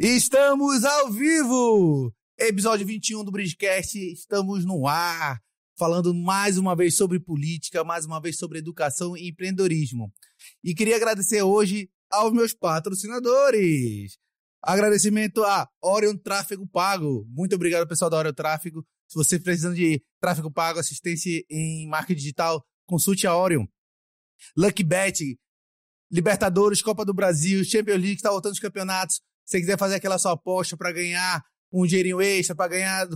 Estamos ao vivo! Episódio 21 do Bridgecast, estamos no ar, falando mais uma vez sobre política, mais uma vez sobre educação e empreendedorismo. E queria agradecer hoje aos meus patrocinadores. Agradecimento a Orion Tráfego Pago. Muito obrigado, pessoal da Orion Tráfego. Se você precisando de tráfego pago, assistência em marketing digital, consulte a Orion. Lucky Bet, Libertadores, Copa do Brasil, Champions League, está voltando os campeonatos. Se você quiser fazer aquela sua aposta para ganhar um dinheirinho extra, para ganhar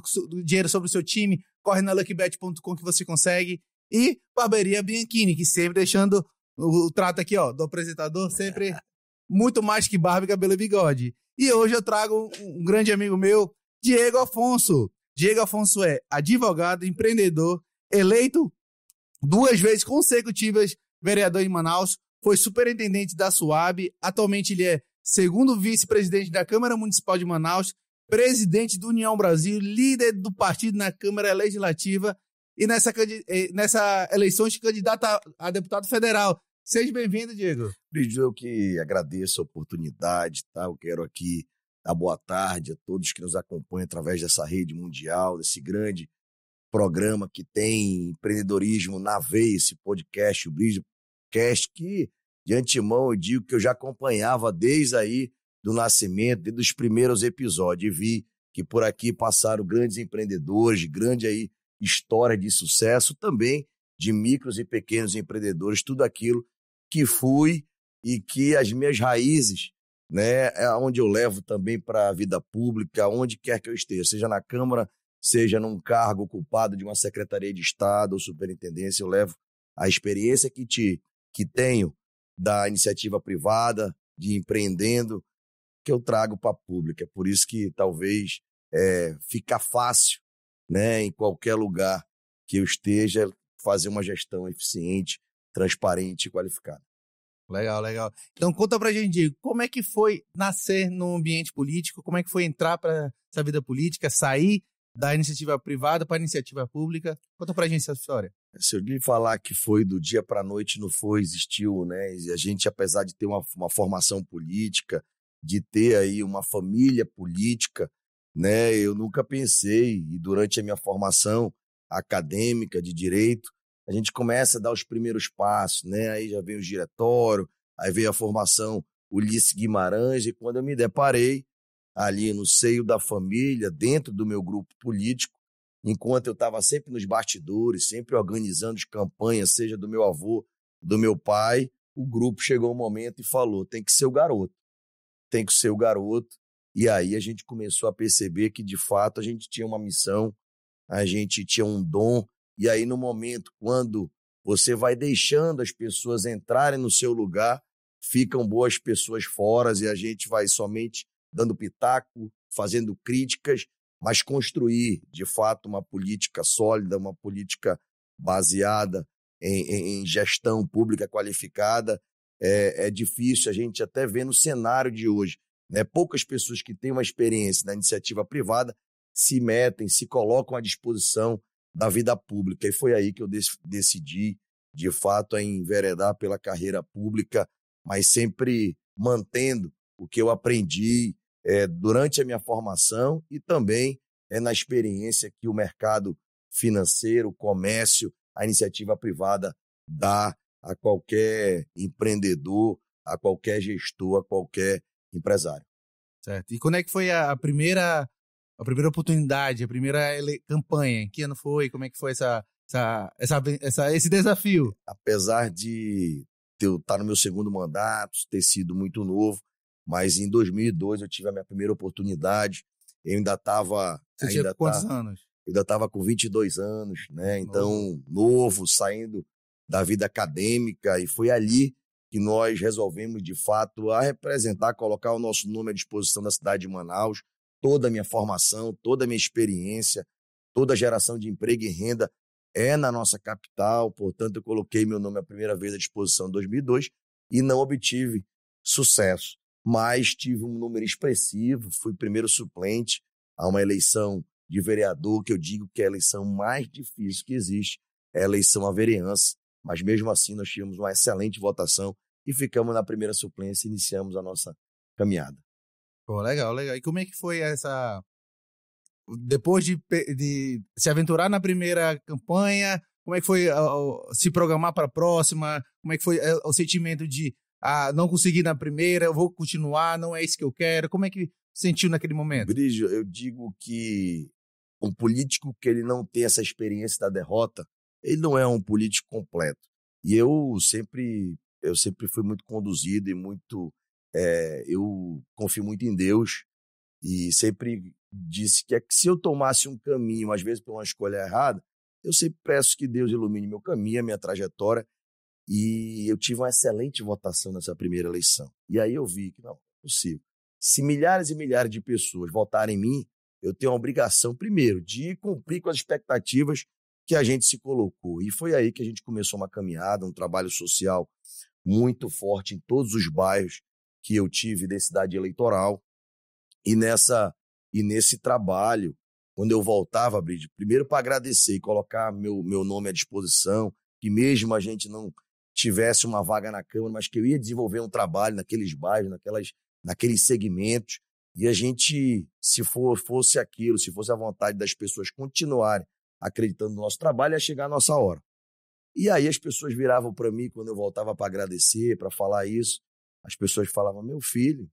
dinheiro sobre o seu time, corre na luckybet.com que você consegue. E Barberia Bianchini, que sempre deixando o, trato aqui, ó, do apresentador, sempre muito mais que barba, cabelo e bigode. E hoje eu trago um, um grande amigo meu, Diego Afonso. Diego Afonso é advogado, empreendedor, eleito duas vezes consecutivas vereador em Manaus, foi superintendente da SUAB, atualmente ele é segundo vice-presidente da Câmara Municipal de Manaus, presidente do União Brasil, líder do partido na Câmara Legislativa e nessa, nessa eleição de candidato a, a deputado federal. Seja bem-vindo, Diego. Brígido, eu que agradeço a oportunidade, tá? Eu quero aqui dar boa tarde a todos que nos acompanham através dessa rede mundial, desse grande programa que tem empreendedorismo na veia, esse podcast, o Brígido Cast, que de antemão eu digo que eu já acompanhava desde aí do nascimento, desde os primeiros episódios, e vi que por aqui passaram grandes empreendedores, grande aí história de sucesso, também de micros e pequenos empreendedores, tudo aquilo que fui e que as minhas raízes, né, é onde eu levo também para a vida pública, onde quer que eu esteja, seja na Câmara, seja num cargo ocupado de uma Secretaria de Estado ou Superintendência, eu levo a experiência que, te, que tenho da iniciativa privada, de empreendendo, que eu trago para a pública. É por isso que talvez é, fica fácil, né, em qualquer lugar que eu esteja, fazer uma gestão eficiente, transparente e qualificada. Legal, legal. Então conta pra gente, como é que foi nascer no ambiente político, como é que foi entrar para essa vida política, sair da iniciativa privada para a iniciativa pública? Conta pra gente essa história. Se eu lhe falar que foi do dia para a noite, não foi, existiu, né? E a gente, apesar de ter uma, uma formação política, de ter aí uma família política, né? Eu nunca pensei, e durante a minha formação acadêmica de direito, a gente começa a dar os primeiros passos, né? Aí já vem o diretório, aí veio a formação Ulisses Guimarães, e quando eu me deparei ali no seio da família, dentro do meu grupo político, enquanto eu estava sempre nos bastidores, sempre organizando as campanhas, seja do meu avô, do meu pai, o grupo chegou um momento e falou: tem que ser o garoto, tem que ser o garoto. E aí a gente começou a perceber que, de fato, a gente tinha uma missão, a gente tinha um dom, e aí, no momento, quando você vai deixando as pessoas entrarem no seu lugar, ficam boas pessoas fora e a gente vai somente dando pitaco, fazendo críticas, mas construir, de fato, uma política sólida, uma política baseada em, em, gestão pública qualificada, é, é, difícil a gente até ver no cenário de hoje. Né? Poucas pessoas que têm uma experiência na iniciativa privada se metem, se colocam à disposição da vida pública. E foi aí que eu decidi, de fato, enveredar pela carreira pública, mas sempre mantendo o que eu aprendi é, durante a minha formação e também é, na experiência que o mercado financeiro, o comércio, a iniciativa privada dá a qualquer empreendedor, a qualquer gestor, a qualquer empresário. Certo. E quando é que foi a primeira a primeira oportunidade, a primeira campanha? Que ano foi? Como é que foi essa, essa, essa, essa esse desafio? Apesar de eu estar no meu segundo mandato, ter sido muito novo, mas em 2002 eu tive a minha primeira oportunidade. Eu ainda estava. Você ainda tinha quantos tá, anos? Eu ainda estava com 22 anos, né? Então, novo, saindo da vida acadêmica, e foi ali que nós resolvemos, de fato, a representar, colocar o nosso nome à disposição da cidade de Manaus, toda a minha formação, toda a minha experiência, toda a geração de emprego e renda é na nossa capital, portanto, eu coloquei meu nome a primeira vez à disposição em 2002 e não obtive sucesso, mas tive um número expressivo, fui primeiro suplente a uma eleição de vereador, que eu digo que é a eleição mais difícil que existe, é a eleição à vereança, mas mesmo assim nós tivemos uma excelente votação e ficamos na primeira suplência e iniciamos a nossa caminhada. Pô, legal, legal. E como é que foi essa. Depois de, de se aventurar na primeira campanha, como é que foi uh, se programar para a próxima? Como é que foi uh, o sentimento de ah, não conseguir na primeira, eu vou continuar, não é isso que eu quero? Como é que sentiu naquele momento? Brígio, eu digo que um político que ele não tem essa experiência da derrota, ele não é um político completo. E eu sempre, eu sempre fui muito conduzido e muito, é, eu confio muito em Deus e sempre disse que, é que se eu tomasse um caminho, às vezes por uma escolha errada, eu sempre peço que Deus ilumine meu caminho, a minha trajetória. E eu tive uma excelente votação nessa primeira eleição. E aí eu vi que não, é possível. Se milhares e milhares de pessoas votarem em mim, eu tenho a obrigação, primeiro, de cumprir com as expectativas que a gente se colocou. E foi aí que a gente começou uma caminhada, um trabalho social muito forte em todos os bairros que eu tive de cidade eleitoral. E nessa e nesse trabalho, quando eu voltava, Bride, primeiro para agradecer e colocar meu, meu nome à disposição, que mesmo a gente não tivesse uma vaga na Câmara, mas que eu ia desenvolver um trabalho naqueles bairros, naquelas, naqueles segmentos, e a gente, se for, fosse aquilo, se fosse a vontade das pessoas continuarem acreditando no nosso trabalho, ia chegar a nossa hora. E aí as pessoas viravam para mim quando eu voltava para agradecer, para falar isso. As pessoas falavam: meu filho,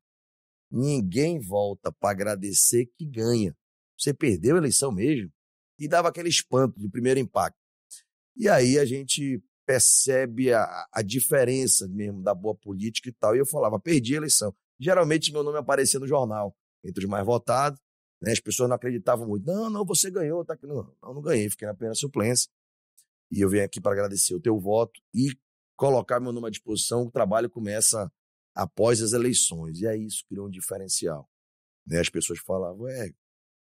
ninguém volta para agradecer que ganha. Você perdeu a eleição mesmo? E dava aquele espanto do primeiro impacto. E aí a gente percebe a, a diferença mesmo da boa política e tal. E eu falava: perdi a eleição. Geralmente meu nome aparecia no jornal, entre os mais votados. Né? As pessoas não acreditavam muito. Não, não, você ganhou. Tá aqui. Não, não, não ganhei, fiquei na plena suplência. E eu venho aqui para agradecer o teu voto e colocar meu nome à disposição. O trabalho começa após as eleições. E aí isso criou um diferencial. Né? As pessoas falavam, é,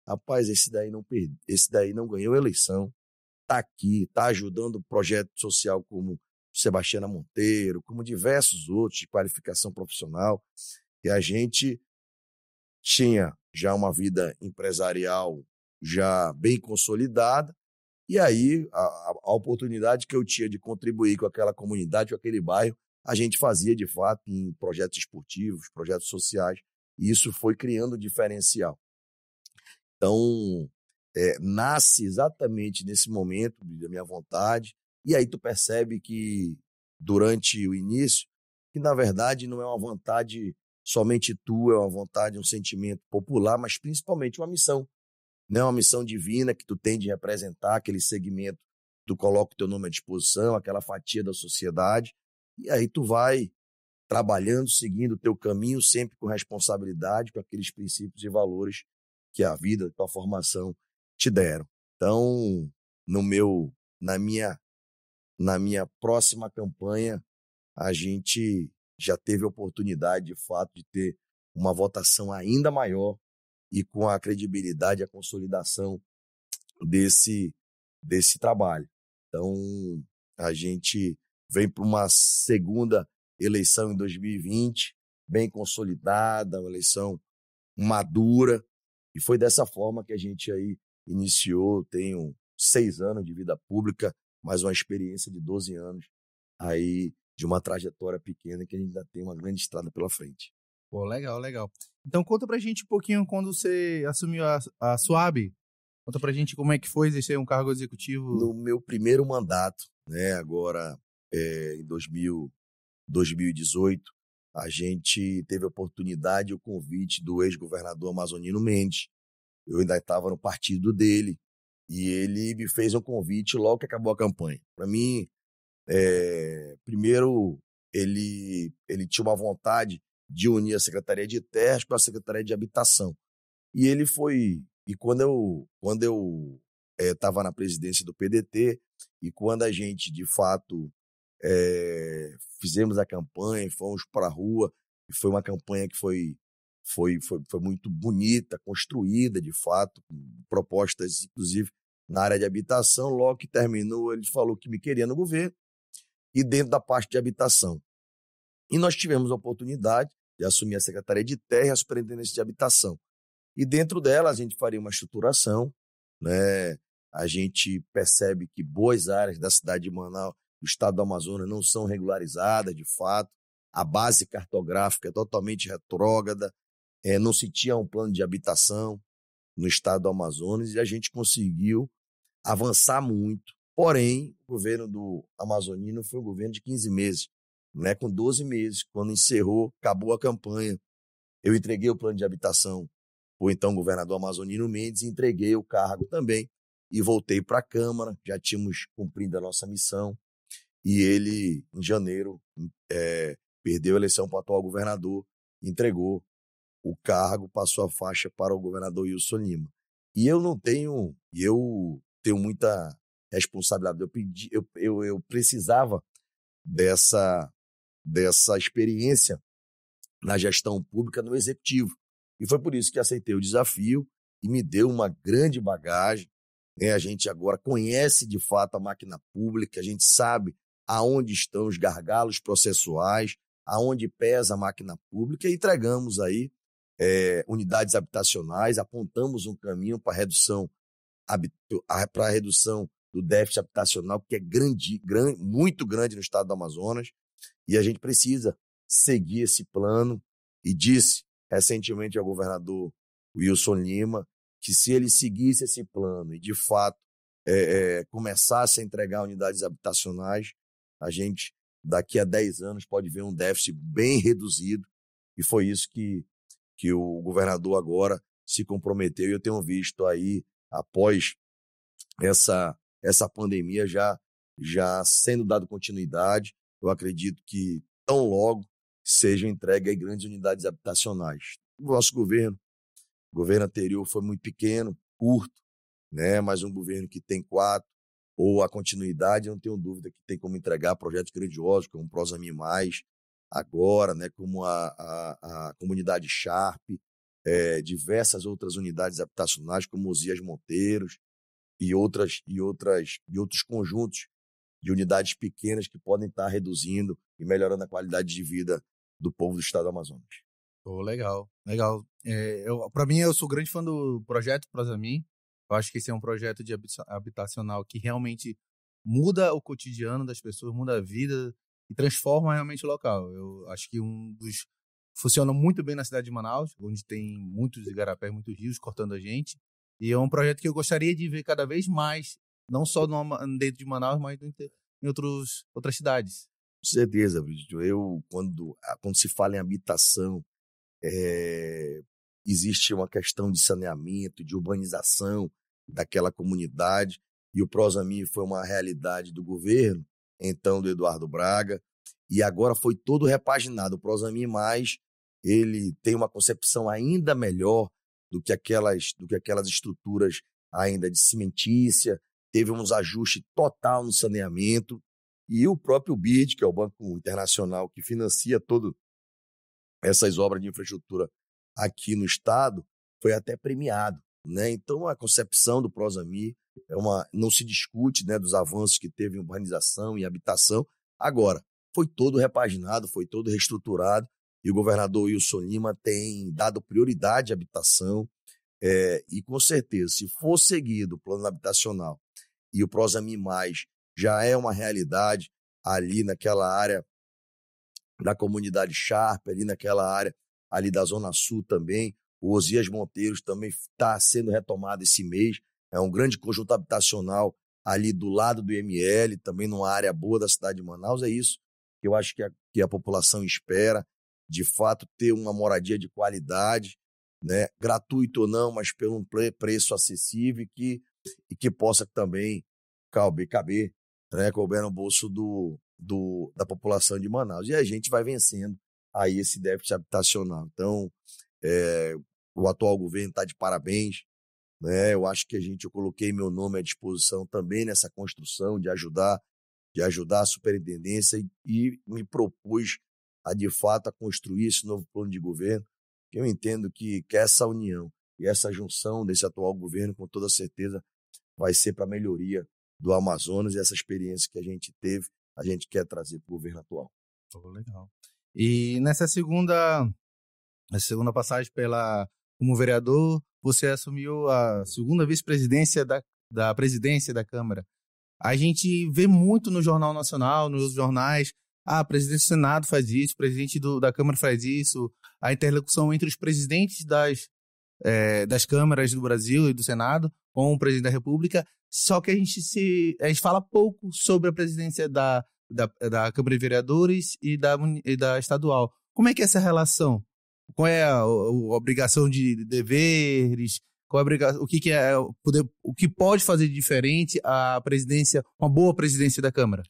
rapaz, esse daí não perde, esse daí não ganhou a eleição, tá aqui, tá ajudando o projeto social como Sebastiana Monteiro, como diversos outros de qualificação profissional. E a gente tinha já uma vida empresarial já bem consolidada, e aí a, a, oportunidade que eu tinha de contribuir com aquela comunidade, com aquele bairro, a gente fazia de fato em projetos esportivos, projetos sociais, e isso foi criando diferencial. Então, é, nasce exatamente nesse momento da minha vontade, e aí tu percebe que durante o início, que na verdade não é uma vontade somente tua, é uma vontade, um sentimento popular, mas principalmente uma missão. Não é uma missão divina que tu tem de representar aquele segmento, tu coloca o teu nome à disposição, aquela fatia da sociedade, e aí tu vai trabalhando, seguindo o teu caminho, sempre com responsabilidade, com aqueles princípios e valores que a vida, a tua formação te deram. Então, no meu, na minha, na minha próxima campanha, a gente já teve a oportunidade, de fato, de ter uma votação ainda maior e com a credibilidade, a consolidação desse, desse trabalho. Então, a gente vem para uma segunda eleição em 2020, bem consolidada, uma eleição madura, e foi dessa forma que a gente aí iniciou. Tenho seis anos de vida pública, mais uma experiência de 12 anos aí de uma trajetória pequena que a gente ainda tem uma grande estrada pela frente. Pô, legal, legal. Então conta pra gente um pouquinho quando você assumiu a, a Suab. Conta pra gente como é que foi exercer um cargo executivo. No meu primeiro mandato, né, agora é, em 2000, 2018, a gente teve a oportunidade e o convite do ex-governador amazonino Mendes. Eu ainda estava no partido dele e ele me fez um convite logo que acabou a campanha. Para mim, é, primeiro, ele, ele tinha uma vontade de unir a Secretaria de Terras com a Secretaria de Habitação. E ele foi. E quando eu quando eu estava é, na presidência do PDT e quando a gente de fato é, fizemos a campanha, fomos para a rua e foi uma campanha que foi foi, foi, foi muito bonita, construída de fato, com propostas inclusive na área de habitação. Logo que terminou, ele falou que me queria no governo e dentro da parte de habitação. E nós tivemos a oportunidade de assumir a Secretaria de Terra e a Superintendência de Habitação. E dentro dela a gente faria uma estruturação, né? A gente percebe que boas áreas da cidade de Manaus, do estado do Amazonas, não são regularizadas de fato. a base cartográfica é totalmente retrógrada, é, não se tinha um plano de habitação no estado do Amazonas e a gente conseguiu avançar muito. Porém, o governo do Amazonino foi um governo de 15 meses, né? com 12 meses, quando encerrou, acabou a campanha. Eu entreguei o plano de habitação o então governador Amazonino Mendes, entreguei o cargo também e voltei para a Câmara, já tínhamos cumprido a nossa missão, e ele, em janeiro, é, perdeu a eleição para o atual governador, entregou o cargo, passou a faixa para o governador Wilson Lima. E eu não tenho, eu tenho muita responsabilidade, eu, pedi, eu, eu, eu precisava dessa, dessa experiência na gestão pública no executivo. E foi por isso que aceitei o desafio e me deu uma grande bagagem. Né? A gente agora conhece de fato a máquina pública, a gente sabe aonde estão os gargalos processuais, aonde pesa a máquina pública e entregamos aí é, unidades habitacionais, apontamos um caminho para redução para a redução do déficit habitacional, que é grande, grande, muito grande no estado do Amazonas, e a gente precisa seguir esse plano. E disse recentemente ao governador Wilson Lima que se ele seguisse esse plano e de fato é, é, começasse a entregar unidades habitacionais, a gente daqui a 10 anos pode ver um déficit bem reduzido e foi isso que, que o governador agora se comprometeu e eu tenho visto aí após essa essa pandemia já já sendo dado continuidade, eu acredito que tão logo sejam entregues grandes unidades habitacionais. O nosso governo, o governo anterior foi muito pequeno, curto, né? mas um governo que tem quatro, ou a continuidade, eu não tenho dúvida que tem como entregar projetos grandiosos, como o Prosami Mais, agora, né? como a, a, a comunidade Sharp, é, diversas outras unidades habitacionais, como Osias Monteiros, e outras e outras e outros conjuntos de unidades pequenas que podem estar reduzindo e melhorando a qualidade de vida do povo do estado do Amazonas. Oh, legal, legal. É, Para mim, eu sou grande fã do projeto Prosamin. Eu acho que esse é um projeto de habitacional que realmente muda o cotidiano das pessoas, muda a vida e transforma realmente o local. Eu acho que um dos funciona muito bem na cidade de Manaus, onde tem muitos igarapés, muitos rios cortando a gente. E é um projeto que eu gostaria de ver cada vez mais, não só no, dentro de Manaus, mas em outros, outras cidades. Com certeza, Brigitte. Eu, quando, ah, quando se fala em habitação, é, existe uma questão de saneamento, de urbanização daquela comunidade, e o Prosami foi uma realidade do governo, então do Eduardo Braga, e agora foi todo repaginado. O Prosami Mais, ele tem uma concepção ainda melhor do que aquelas, do que aquelas estruturas ainda de cimentícia, teve uns ajustes total no saneamento, e o próprio BID, que é o Banco Internacional que financia todo essas obras de infraestrutura aqui no estado, foi até premiado, né? Então a concepção do Prosami é uma não se discute, né, dos avanços que teve em urbanização e habitação. Agora, foi todo repaginado, foi todo reestruturado e o governador Wilson Lima tem dado prioridade à habitação. É, e com certeza, se for seguido o plano habitacional e o Prosami Mais já é uma realidade ali naquela área da comunidade Sharp, ali naquela área ali da Zona Sul também. O Osias Monteiros também está sendo retomado esse mês. É um grande conjunto habitacional ali do lado do IML, também numa área boa da cidade de Manaus. É isso que eu acho que a, que a população espera de fato ter uma moradia de qualidade, né, gratuito ou não, mas pelo um preço acessível e que, e que possa também caber, caber né, couber no bolso do, do, da população de Manaus. E a gente vai vencendo aí esse déficit habitacional. Então, é, o atual governo está de parabéns. Né? Eu acho que a gente, eu coloquei meu nome à disposição também nessa construção de ajudar, de ajudar a superintendência e, e me propus a de fato a construir esse novo plano de governo, eu entendo que, que essa união e essa junção desse atual governo, com toda certeza, vai ser para a melhoria do Amazonas e essa experiência que a gente teve, a gente quer trazer para o governo atual. Oh, legal. E nessa segunda, nessa segunda passagem pela como vereador, você assumiu a segunda vice-presidência da, da presidência da Câmara. A gente vê muito no Jornal Nacional, nos jornais, ah, presidente do Senado faz isso, presidente do, da Câmara faz isso, a interlocução entre os presidentes das, é, das câmaras do Brasil e do Senado com o presidente da República, só que a gente se a gente fala pouco sobre a presidência da, da, da Câmara de Vereadores e da, e da estadual. Como é que é essa relação? Qual é a, a, obrigação de deveres? Qual é a obrigação, o que, que é poder, o que pode fazer de diferente a presidência, uma boa presidência da Câmara?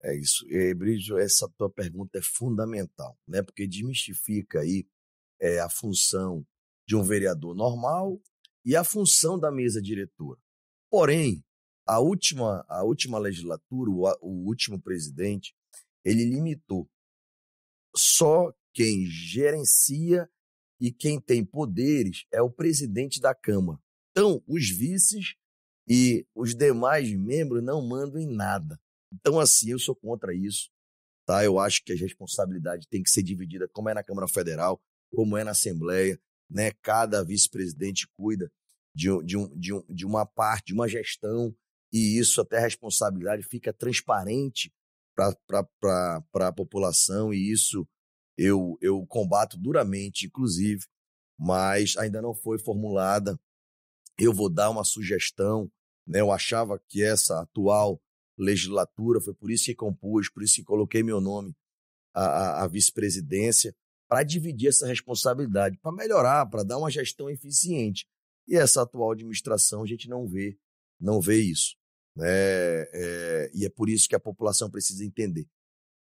É isso. E, Brígio, essa tua pergunta é fundamental, né? Porque desmistifica aí é, a função de um vereador normal e a função da mesa diretora. Porém, a última, a última legislatura, o, o último presidente, ele limitou só quem gerencia e quem tem poderes é o presidente da Câmara. Então, os vices e os demais membros não mandam em nada. Então, assim, eu sou contra isso. Tá? Eu acho que a responsabilidade tem que ser dividida, como é na Câmara Federal, como é na Assembleia. Né? Cada vice-presidente cuida de, de, um, de, um, de uma parte, de uma gestão, e isso até a responsabilidade fica transparente para a população, e isso eu, eu combato duramente, inclusive, mas ainda não foi formulada. Eu vou dar uma sugestão. Né? Eu achava que essa atual legislatura, foi por isso que compus, por isso que coloquei meu nome à, à vice-presidência, para dividir essa responsabilidade, para melhorar, para dar uma gestão eficiente. E essa atual administração a gente não vê, não vê isso. Né? É, e é por isso que a população precisa entender.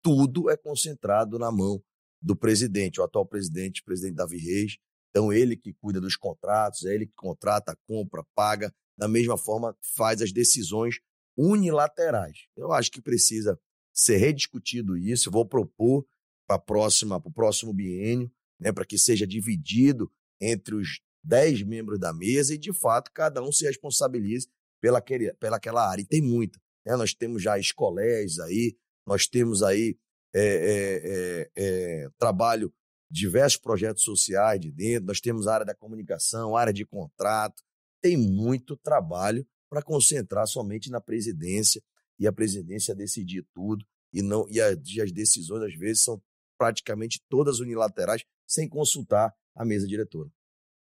Tudo é concentrado na mão do presidente, o atual presidente, o presidente Davi Reis. Então, ele que cuida dos contratos, é ele que contrata, compra, paga, da mesma forma faz as decisões unilaterais. Eu acho que precisa ser rediscutido isso. Eu vou propor para o próximo biênio, né, para que seja dividido entre os dez membros da mesa e, de fato, cada um se responsabilize pela, pela aquela área. E tem muita. Né? Nós temos já escoléis aí, nós temos aí é, é, é, trabalho, diversos projetos sociais de dentro, nós temos a área da comunicação, área de contrato, tem muito trabalho para concentrar somente na presidência e a presidência decidir tudo e não e, a, e as decisões às vezes são praticamente todas unilaterais sem consultar a mesa diretora.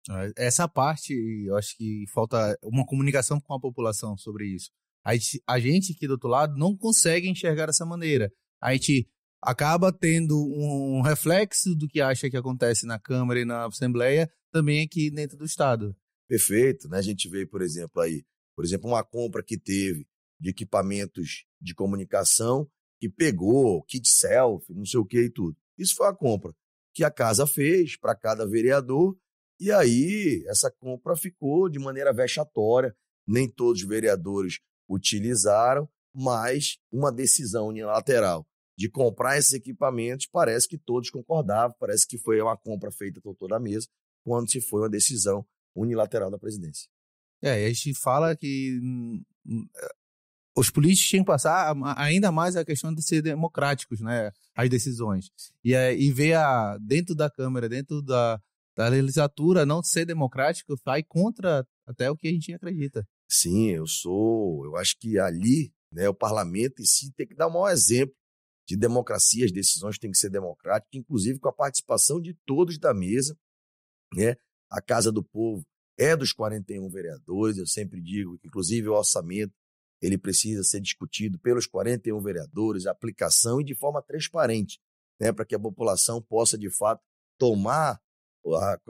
Ah, essa parte, eu acho que falta uma comunicação com a população sobre isso. A gente, a gente aqui do outro lado não consegue enxergar dessa maneira. A gente acaba tendo um reflexo do que acha que acontece na Câmara e na Assembleia também aqui dentro do Estado. Perfeito, né? A gente vê, por exemplo, aí por exemplo, uma compra que teve de equipamentos de comunicação que pegou kit selfie, não sei o que e tudo. Isso foi a compra que a casa fez para cada vereador e aí essa compra ficou de maneira vexatória. Nem todos os vereadores utilizaram, mas uma decisão unilateral de comprar esses equipamentos parece que todos concordavam, parece que foi uma compra feita por toda a mesa, quando se foi uma decisão unilateral da presidência. É, a gente fala que hum, hum, eh, os políticos tinham que passar ainda mais a questão de ser democráticos, né? As decisões. E, e ver a, dentro da Câmara, dentro da, da legislatura, não ser democrático vai contra até o que a gente acredita. Sim, eu sou. Eu acho que ali, né, o parlamento em si tem que dar o maior exemplo de democracia, as decisões têm que ser democráticas, inclusive com a participação de todos da mesa, né? A Casa do Povo é dos 41 vereadores. Eu sempre digo que, inclusive, o orçamento ele precisa ser discutido pelos 41 vereadores, aplicação e de forma transparente, né, para que a população possa, de fato, tomar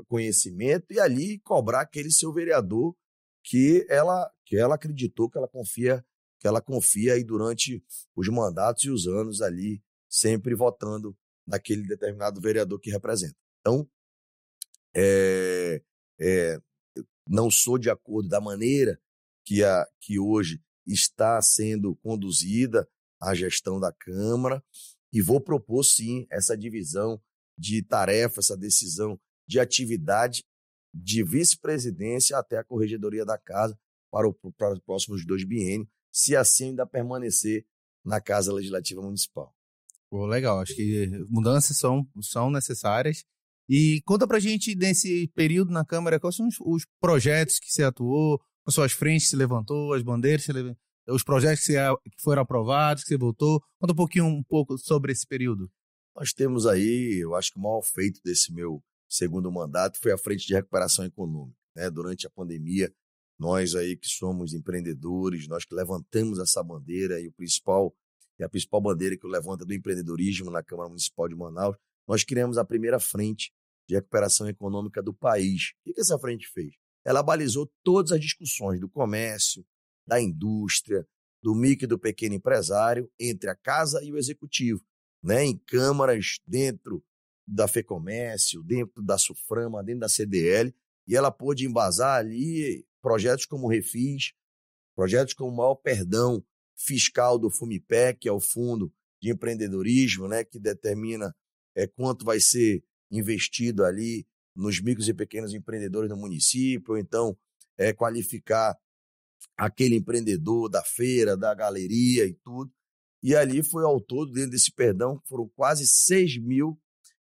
conhecimento e ali cobrar aquele seu vereador que ela que ela acreditou que ela confia que ela confia aí durante os mandatos e os anos ali sempre votando naquele determinado vereador que representa. Então, é, é, não sou de acordo da maneira que, a, que hoje está sendo conduzida a gestão da Câmara e vou propor sim essa divisão de tarefa, essa decisão de atividade de vice-presidência até a corregedoria da casa para, o, para os próximos dois biênios, se assim ainda permanecer na Casa Legislativa Municipal. Pô, legal, acho que mudanças são, são necessárias e conta pra gente, nesse período na Câmara, quais são os, os projetos que você atuou, as suas frentes se levantou, as bandeiras se levantou. os projetos que, que foram aprovados, que você votou. Conta um pouquinho um pouco sobre esse período. Nós temos aí, eu acho que o maior feito desse meu segundo mandato foi a frente de recuperação econômica. Né? Durante a pandemia, nós aí que somos empreendedores, nós que levantamos essa bandeira e o principal e a principal bandeira que é do empreendedorismo na Câmara Municipal de Manaus, nós criamos a primeira frente de recuperação econômica do país. O que essa frente fez? Ela balizou todas as discussões do comércio, da indústria, do micro e do pequeno empresário entre a casa e o executivo, né? em câmaras dentro da FEComércio, dentro da SUFRAMA, dentro da CDL, e ela pôde embasar ali projetos como o Refis, projetos como o maior perdão fiscal do FUMIPEC, que é o Fundo de Empreendedorismo, né, que determina é, quanto vai ser investido ali nos micros e pequenos empreendedores do município, ou então é, qualificar aquele empreendedor da feira, da galeria e tudo. E ali foi ao todo, dentro desse perdão, foram quase 6 mil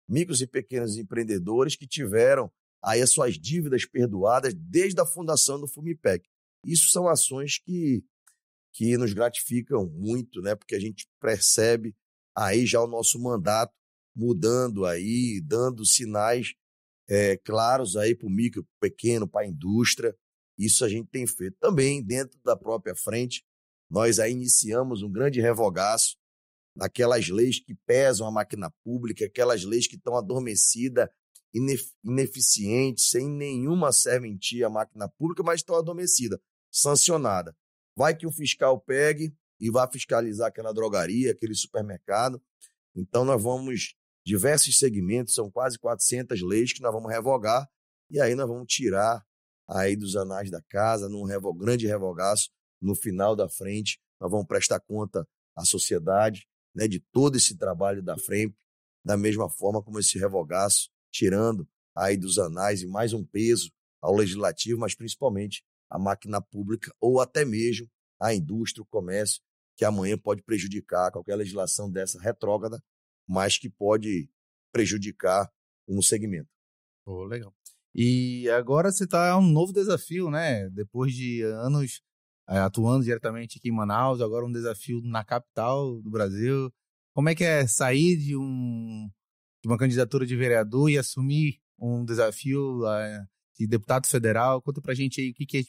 micros e pequenos empreendedores que tiveram aí as suas dívidas perdoadas desde a fundação do FUMIPEC. Isso são ações que, que nos gratificam muito, né? Porque a gente percebe aí já o nosso mandato mudando aí, dando sinais é, claros aí para o micro, pequeno, para a indústria. Isso a gente tem feito. Também, dentro da própria frente, nós aí iniciamos um grande revogaço naquelas leis que pesam a máquina pública, aquelas leis que estão adormecidas, ineficientes, sem nenhuma serventia à máquina pública, mas estão adormecidas, sancionada. Vai que o fiscal pegue e vá fiscalizar aquela drogaria, aquele supermercado. Então, nós vamos, diversos segmentos, são quase 400 leis que nós vamos revogar, e aí nós vamos tirar aí dos anais da casa, num grande revogaço, no final da frente, nós vamos prestar conta à sociedade né, de todo esse trabalho da frente, da mesma forma como esse revogaço, tirando aí dos anais e mais um peso ao legislativo, mas principalmente à máquina pública ou até mesmo à indústria, o comércio, que amanhã pode prejudicar qualquer legislação dessa retrógrada, mas que pode prejudicar um segmento. Oh, legal. E agora você está um novo desafio, né? Depois de anos é, atuando diretamente aqui em Manaus, agora um desafio na capital do Brasil. Como é que é sair de, um, de uma candidatura de vereador e assumir um desafio de deputado federal? Conta pra gente aí que, que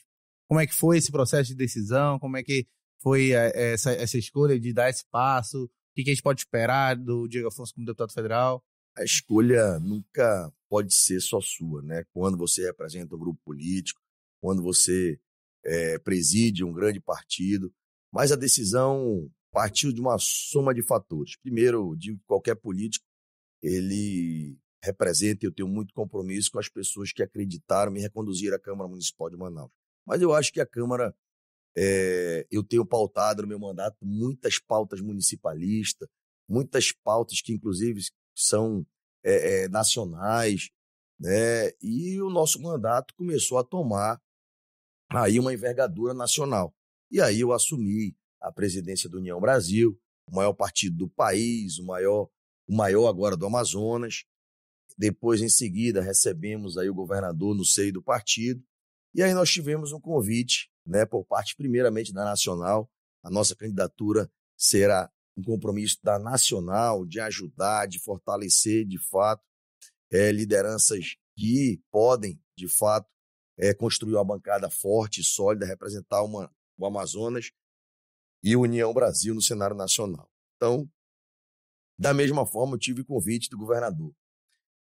como é que foi esse processo de decisão, como é que foi uh, essa, essa escolha de dar esse passo, o que, que a gente pode esperar do Diego Afonso como deputado federal? A escolha nunca pode ser só sua, né? Quando você representa um grupo político, quando você é, preside um grande partido, mas a decisão partiu de uma soma de fatores. Primeiro, digo que qualquer político, ele representa, eu tenho muito compromisso com as pessoas que acreditaram me reconduzir à Câmara Municipal de Manaus. Mas eu acho que a Câmara, é, eu tenho pautado no meu mandato muitas pautas municipalistas, muitas pautas que, inclusive, são é, é, nacionais, né? E o nosso mandato começou a tomar aí uma envergadura nacional. E aí eu assumi a presidência do União Brasil, o maior partido do país, o maior, o maior agora do Amazonas. Depois, em seguida, recebemos aí o governador no seio do partido. E aí nós tivemos um convite, né, por parte primeiramente da Nacional. A nossa candidatura será um compromisso da Nacional de ajudar, de fortalecer, de fato, é, lideranças que podem, de fato, é, construir uma bancada forte sólida, representar uma, o Amazonas e União Brasil no cenário nacional. Então, da mesma forma, eu tive convite do governador.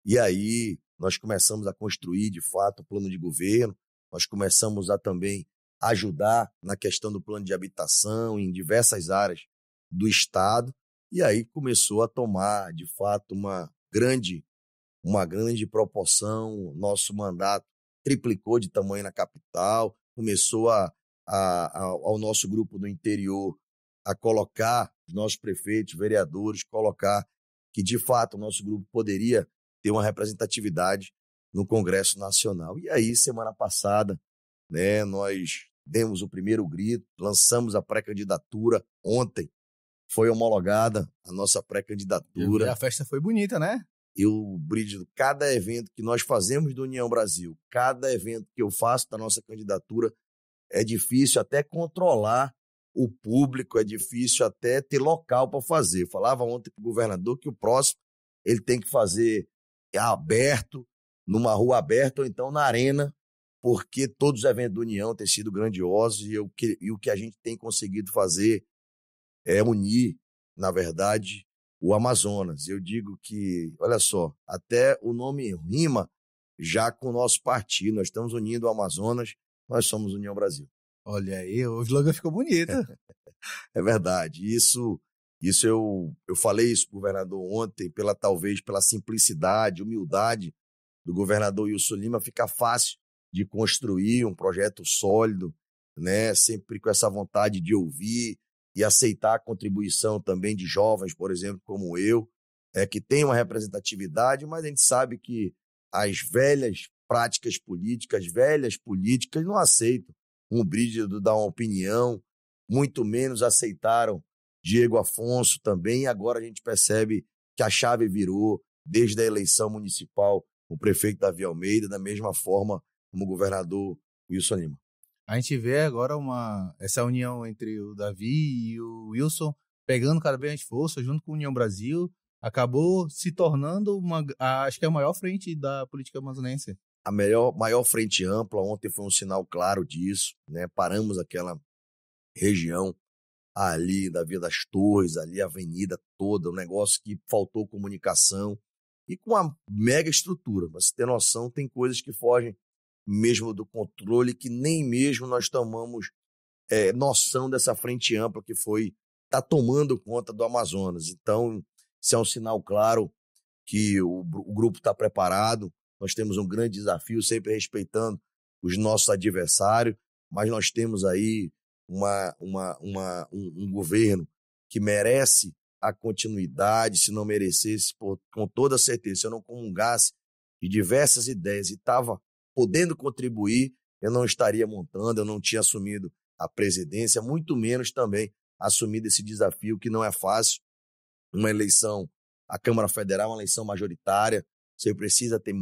E aí nós começamos a construir, de fato, o plano de governo, nós começamos a também ajudar na questão do plano de habitação em diversas áreas do Estado, e aí começou a tomar, de fato, uma grande, uma grande proporção, nosso mandato triplicou de tamanho na capital, começou a, a, a, ao nosso grupo do interior a colocar os nossos prefeitos, vereadores, colocar que de fato o nosso grupo poderia ter uma representatividade no Congresso Nacional. E aí, semana passada, né, nós demos o primeiro grito, lançamos a pré-candidatura ontem, foi homologada a nossa pré-candidatura. A festa foi bonita, né? eu, Brígido, cada evento que nós fazemos do União Brasil, cada evento que eu faço da nossa candidatura, é difícil até controlar o público, é difícil até ter local para fazer. Falava ontem para o governador que o próximo ele tem que fazer aberto, numa rua aberta ou então na arena, porque todos os eventos da União têm sido grandiosos e, eu, e o que a gente tem conseguido fazer é unir, na verdade, o Amazonas. Eu digo que, olha só, até o nome rima já com o nosso partido. Nós estamos unindo o Amazonas, nós somos União Brasil. Olha aí, o slogan ficou bonito. é verdade. Isso, isso eu, eu falei isso, governador, ontem, pela talvez pela simplicidade, humildade do governador Wilson Lima, fica fácil de construir um projeto sólido, né? Sempre com essa vontade de ouvir e aceitar a contribuição também de jovens, por exemplo, como eu, é que tem uma representatividade, mas a gente sabe que as velhas práticas políticas, velhas políticas não aceitam um brígido dar uma opinião, muito menos aceitaram Diego Afonso também, agora a gente percebe que a chave virou desde a eleição municipal o prefeito Davi Almeida, da mesma forma como o governador Wilson Lima. A gente vê agora uma essa união entre o Davi e o Wilson pegando cada vez mais força junto com a União Brasil, acabou se tornando uma acho que é a maior frente da política amazonense a melhor, maior frente ampla. Ontem foi um sinal claro disso, né? Paramos aquela região ali da Via das Torres, ali a avenida toda, um negócio que faltou comunicação e com uma mega estrutura. Mas tem noção, tem coisas que fogem mesmo do controle que nem mesmo nós tomamos é, noção dessa frente ampla que foi tá tomando conta do Amazonas. Então, isso é um sinal claro que o, o grupo está preparado, nós temos um grande desafio, sempre respeitando os nossos adversários, mas nós temos aí uma, uma, uma, um, um governo que merece a continuidade, se não merecesse, por, com toda certeza, se eu não comungasse de diversas ideias e estava podendo contribuir, eu não estaria montando, eu não tinha assumido a presidência, muito menos também assumido esse desafio que não é fácil. Uma eleição, a Câmara Federal é uma eleição majoritária, você precisa estar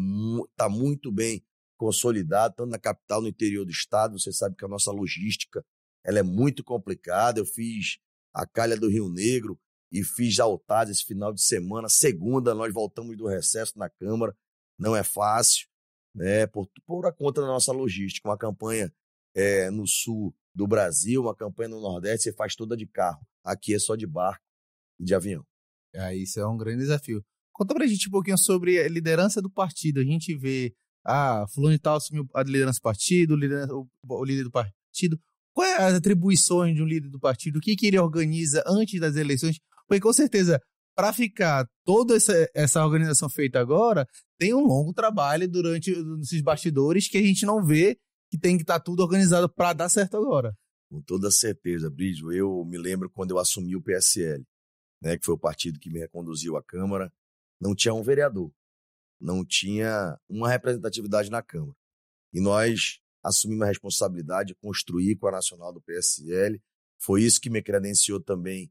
tá muito bem consolidado, tanto na capital, no interior do estado. Você sabe que a nossa logística ela é muito complicada. Eu fiz a calha do Rio Negro e fiz Altaz esse final de semana. Segunda, nós voltamos do recesso na Câmara. Não é fácil, né? Por, por a conta da nossa logística. Uma campanha é, no sul do Brasil, uma campanha no Nordeste, você faz toda de carro. Aqui é só de barco e de avião. É, isso é um grande desafio. Conta pra gente um pouquinho sobre a liderança do partido. A gente vê, ah, fulano e tal assumiu a liderança do partido, o líder, do partido. Quais é as atribuições de um líder do partido? O que, que ele organiza antes das eleições? Porque com certeza, para ficar toda essa, essa organização feita agora, tem um longo trabalho durante esses bastidores que a gente não vê que tem que estar tá tudo organizado para dar certo agora. Com toda certeza, Brígio. Eu me lembro quando eu assumi o PSL, né, que foi o partido que me reconduziu à Câmara não tinha um vereador, não tinha uma representatividade na Câmara. E nós assumimos a responsabilidade de construir com a Nacional do PSL. Foi isso que me credenciou também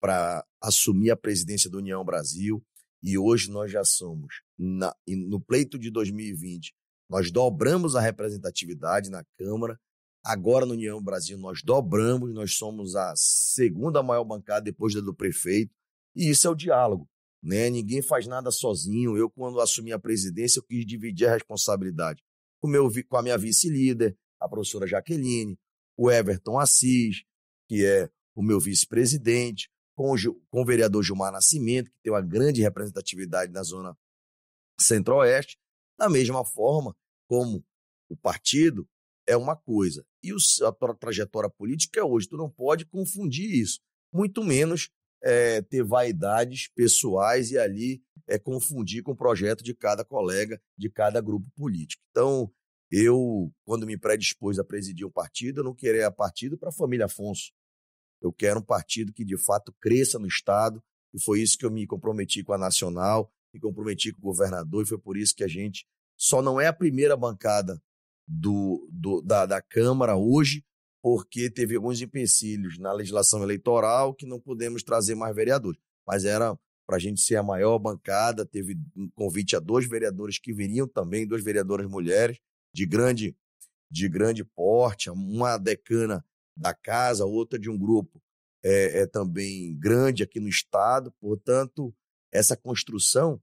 para assumir a presidência da União Brasil. E hoje nós já somos, na, no pleito de 2020, nós dobramos a representatividade na Câmara. Agora, na União Brasil, nós dobramos, nós somos a segunda maior bancada depois da do prefeito. E isso é o diálogo né? Ninguém faz nada sozinho. Eu, quando assumi a presidência, eu quis dividir a responsabilidade com, meu, com a minha vice-líder, a professora Jaqueline, o Everton Assis, que é o meu vice-presidente, com, com o vereador Gilmar Nascimento, que tem uma grande representatividade na zona centro-oeste, da mesma forma como o partido é uma coisa e a trajetória política é hoje. Tu não pode confundir isso, muito menos é, ter vaidades pessoais e ali é, confundir com o projeto de cada colega, de cada grupo político. Então, eu, quando me predispus a presidir um partido, eu não queria partido para a família Afonso. Eu quero um partido que de fato cresça no Estado, e foi isso que eu me comprometi com a Nacional, me comprometi com o governador, e foi por isso que a gente só não é a primeira bancada do, do da, da Câmara hoje, porque teve alguns empecilhos na legislação eleitoral que não pudemos trazer mais vereadores. Mas era para a gente ser a maior bancada, teve um convite a dois vereadores que viriam também, duas vereadoras mulheres de grande, de grande porte, uma decana da casa, outra de um grupo é, é também grande aqui no estado. Portanto, essa construção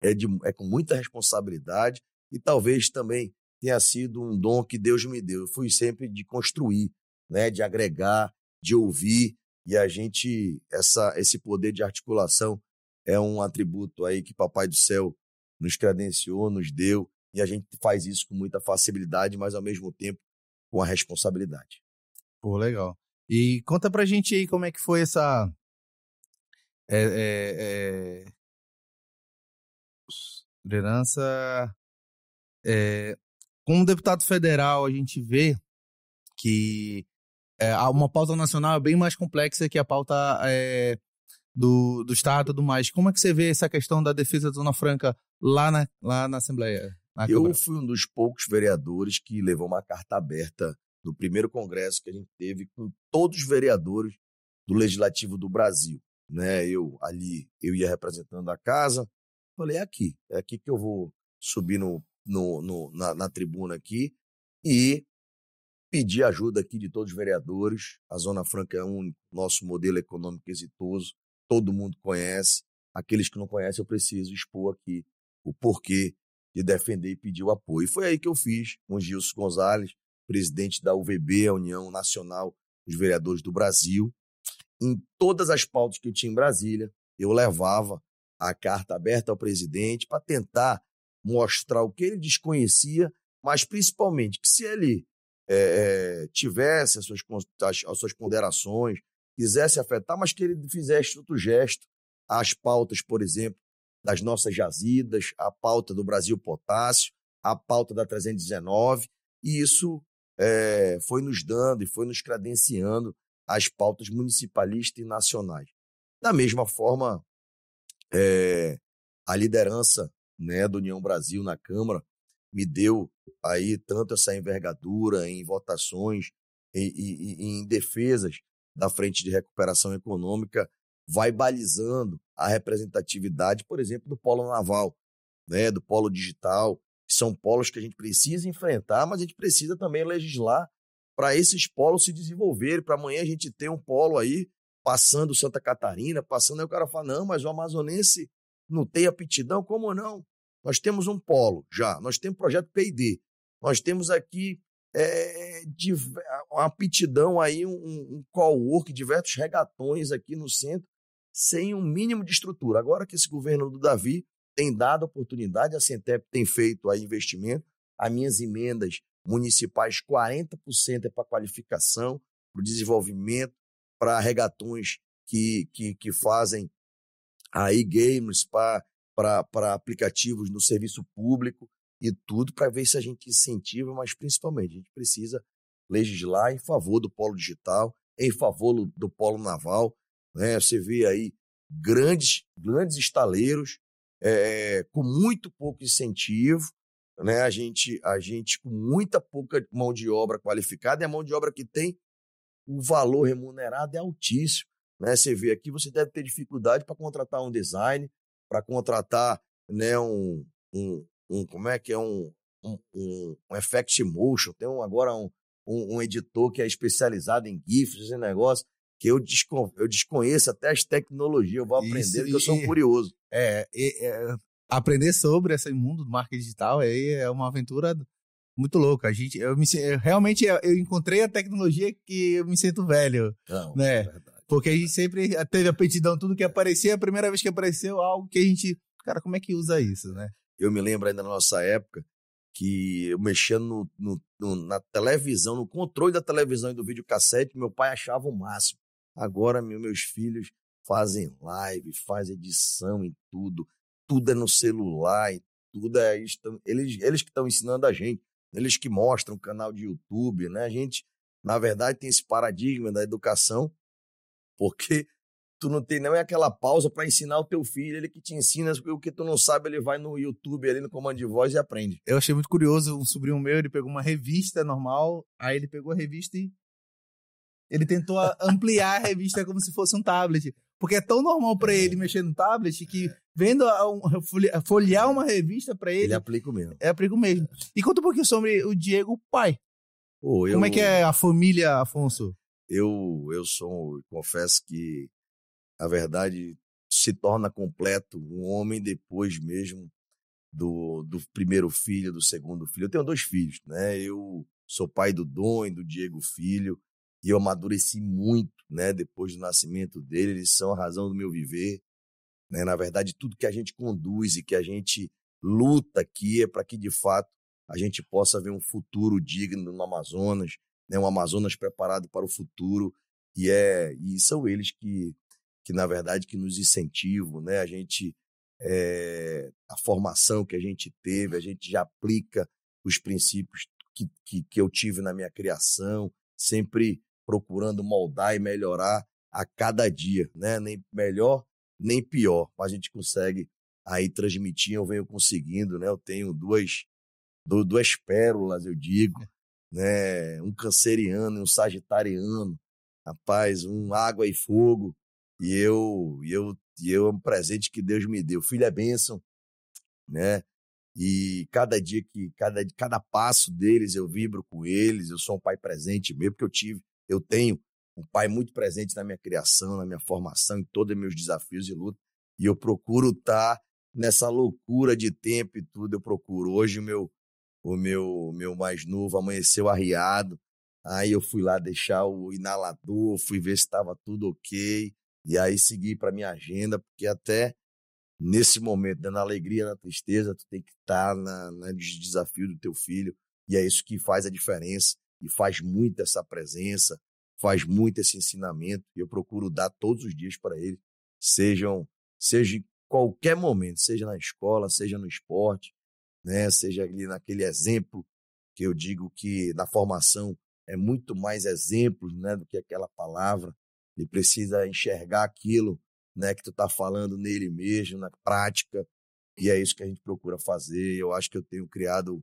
é, de, é com muita responsabilidade e talvez também tenha sido um dom que Deus me deu. Eu fui sempre de construir, né, de agregar, de ouvir e a gente essa esse poder de articulação é um atributo aí que Papai do Céu nos credenciou, nos deu e a gente faz isso com muita facilidade, mas ao mesmo tempo com a responsabilidade. Pô, legal. E conta pra gente aí como é que foi essa. É, é, é... Liderança. É... Como deputado federal, a gente vê que é, uma pauta nacional é bem mais complexa que a pauta é, do, do Estado e tudo mais. Como é que você vê essa questão da defesa da Zona Franca lá na, lá na Assembleia? Na Eu fui um dos poucos vereadores que levou uma carta aberta no primeiro congresso que a gente teve com todos os vereadores do Legislativo do Brasil. Né? Eu ali, eu ia representando a casa, falei, é aqui, é aqui que eu vou subir no, no, no na, na tribuna aqui e pedir ajuda aqui de todos os vereadores. A Zona Franca é um nosso modelo econômico exitoso, todo mundo conhece. Aqueles que não conhecem, eu preciso expor aqui o porquê de defender e pedir o apoio. E foi aí que eu fiz com Gilson Gonzalez, presidente da UVB, a União Nacional dos Vereadores do Brasil. Em todas as pautas que eu tinha em Brasília, eu levava a carta aberta ao presidente para tentar mostrar o que ele desconhecia, mas principalmente que se ele é, tivesse as suas, as, as suas ponderações, quisesse afetar, mas que ele fizesse outro gesto às pautas, por exemplo, das nossas jazidas, a pauta do Brasil Potássio, a pauta da 319, e isso é, foi nos dando e foi nos credenciando as pautas municipalistas e nacionais. Da mesma forma, é, a liderança né, do União Brasil na Câmara me deu aí tanto essa envergadura em votações e, em defesas da frente de recuperação econômica, vai balizando a representatividade, por exemplo, do polo naval, né, do polo digital, que são polos que a gente precisa enfrentar, mas a gente precisa também legislar para esses polos se desenvolverem, para amanhã a gente ter um polo aí passando Santa Catarina, passando, aí o cara fala, não, mas o amazonense não tem aptidão, como não? Nós temos um polo já, nós temos projeto P&D, nós temos aqui é, de, uma aptidão aí, um, um call work, diversos regatões aqui no centro, sem um mínimo de estrutura. Agora que esse governo do Davi tem dado oportunidade, a Centep tem feito aí investimento, as minhas emendas municipais, 40% é para qualificação, para o desenvolvimento, para regatões que, que, que fazem aí games para aplicativos no serviço público e tudo para ver se a gente incentiva, mas principalmente a gente precisa legislar em favor do polo digital, em favor do, polo naval. Né? Você vê aí grandes, grandes estaleiros é, com muito pouco incentivo, né? A gente, a gente com muita pouca mão de obra qualificada e a mão de obra que tem o valor remunerado é altíssimo, né? Você vê aqui, você deve ter dificuldade para contratar um design, para contratar, né? Um, um, um, como é que é um um, um, um effect motion, tem um, agora um, um, um, editor que é especializado em GIFs, esse negócio que eu, descon eu desconheço até as tecnologias, eu vou aprender, Isso, porque eu sou um curioso. É, é, é, aprender sobre esse mundo do marketing digital aí é uma aventura muito louca. A gente, eu me, eu, realmente eu encontrei a tecnologia que eu me sinto velho, Não, né? É porque a gente sempre teve a petidão, tudo que aparecia, a primeira vez que apareceu algo que a gente, cara, como é que usa isso, né? Eu me lembro ainda na nossa época que eu mexendo no, no, na televisão, no controle da televisão e do videocassete, meu pai achava o máximo. Agora, meus filhos fazem live, fazem edição em tudo, tudo é no celular, tudo é eles, eles que estão ensinando a gente, eles que mostram o canal de YouTube, né? A gente, na verdade, tem esse paradigma da educação, porque tu não tem nem aquela pausa para ensinar o teu filho, ele que te ensina o que tu não sabe, ele vai no YouTube ali no comando de voz e aprende. Eu achei muito curioso, um sobrinho meu, ele pegou uma revista normal, aí ele pegou a revista e ele tentou ampliar a revista como se fosse um tablet. Porque é tão normal para ele mexer no tablet que vendo a, folhear uma revista para ele. Ele aplica o mesmo. É aplica o mesmo. E conta um pouquinho sobre o Diego pai. Pô, eu, Como é que é a família, Afonso? Eu, eu sou, confesso que a verdade se torna completo um homem depois mesmo do, do primeiro filho, do segundo filho. Eu tenho dois filhos, né? Eu sou pai do Dom e do Diego Filho, e eu amadureci muito, né? Depois do nascimento dele, eles são a razão do meu viver. Né? Na verdade, tudo que a gente conduz e que a gente luta aqui é para que, de fato, a gente possa ver um futuro digno no Amazonas, né? um Amazonas preparado para o futuro. E, é, e são eles que, que, na verdade, que nos incentivam. Né? A gente, é, a formação que a gente teve, a gente já aplica os princípios que, que, que eu tive na minha criação, sempre procurando moldar e melhorar a cada dia, né? Nem melhor nem pior, mas a gente consegue aí transmitir, eu venho conseguindo, né? Eu tenho duas, duas pérolas, eu digo, né? Um canceriano um sagitariano, rapaz, um água e fogo, e eu, e eu, e eu é um presente que Deus me deu. Filho é bênção, né? E cada dia que, cada, cada passo deles eu vibro com eles, eu sou um pai presente mesmo, porque eu tive, eu tenho um pai muito presente na minha criação, na minha formação, em todos os meus desafios e luta. E eu procuro estar tá nessa loucura de tempo e tudo. Eu procuro. Hoje o meu, o meu, meu mais novo amanheceu arriado. Aí eu fui lá deixar o inalador, fui ver se estava tudo ok. E aí segui para minha agenda, porque até nesse momento, na alegria, na tristeza, tu tem que estar tá na, desafios do teu filho. E é isso que faz a diferença e faz muito essa presença, faz muito esse ensinamento e eu procuro dar todos os dias para ele, sejam, seja em qualquer momento, seja na escola, seja no esporte, né, seja ali naquele exemplo que eu digo que na formação é muito mais exemplos, né, do que aquela palavra. Ele precisa enxergar aquilo, né, que tu está falando nele mesmo, na prática. E é isso que a gente procura fazer. Eu acho que eu tenho criado,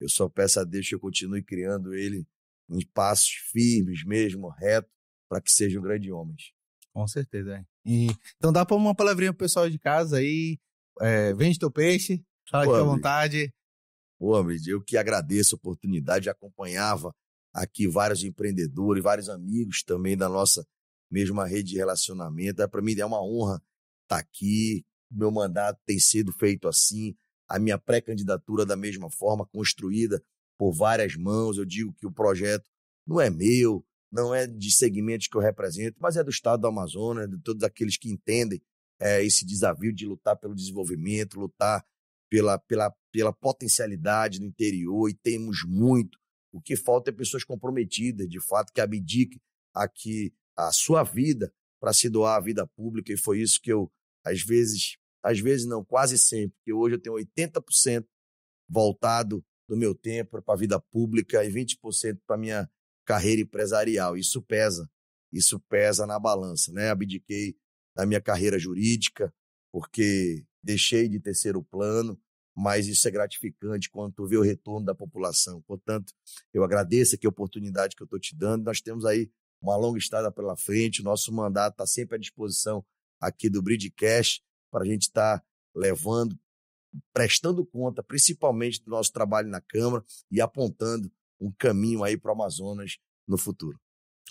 eu só peço a Deus que eu continue criando ele em passos firmes mesmo, reto, para que sejam grandes homens. Com certeza, é. E, então dá para uma palavrinha pro pessoal de casa aí, é, vende teu peixe, fala Pô, à vontade. Ô, Amrid, eu que agradeço a oportunidade, acompanhava aqui vários empreendedores, vários amigos também da nossa mesma rede de relacionamento. É, para mim é uma honra estar tá aqui. Meu mandato tem sido feito assim, a minha pré-candidatura da mesma forma, construída por várias mãos. Eu digo que o projeto não é meu, não é de segmentos que eu represento, mas é do Estado do Amazonas, de todos aqueles que entendem é, esse desafio de lutar pelo desenvolvimento, lutar pela, pela, pela potencialidade no interior, e temos muito. O que falta é pessoas comprometidas, de fato, que abdiquem aqui a sua vida para se doar à vida pública, e foi isso que eu, às vezes, às vezes não, quase sempre, porque hoje eu tenho 80% voltado do meu tempo para a vida pública e 20% para a minha carreira empresarial. Isso pesa, isso pesa na balança, né? Abdiquei da minha carreira jurídica porque deixei de terceiro plano, mas isso é gratificante quando tu vê o retorno da população. Portanto, eu agradeço aqui a oportunidade que eu estou te dando. Nós temos aí uma longa estrada pela frente, nosso mandato está sempre à disposição aqui do Bridgecast para a gente estar tá levando prestando conta, principalmente do nosso trabalho na Câmara e apontando um caminho aí para o Amazonas no futuro.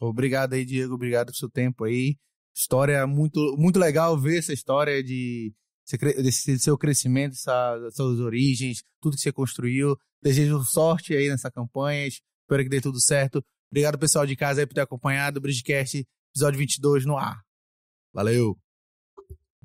Obrigado aí, Diego. Obrigado pelo seu tempo aí. História muito, muito legal ver essa história de desse seu crescimento, essa, suas origens, tudo que você construiu. Desejo sorte aí nessa campanha. Espero que dê tudo certo. Obrigado, pessoal de casa, aí, por ter acompanhado o Bridgecast, episódio 22 no ar. Valeu!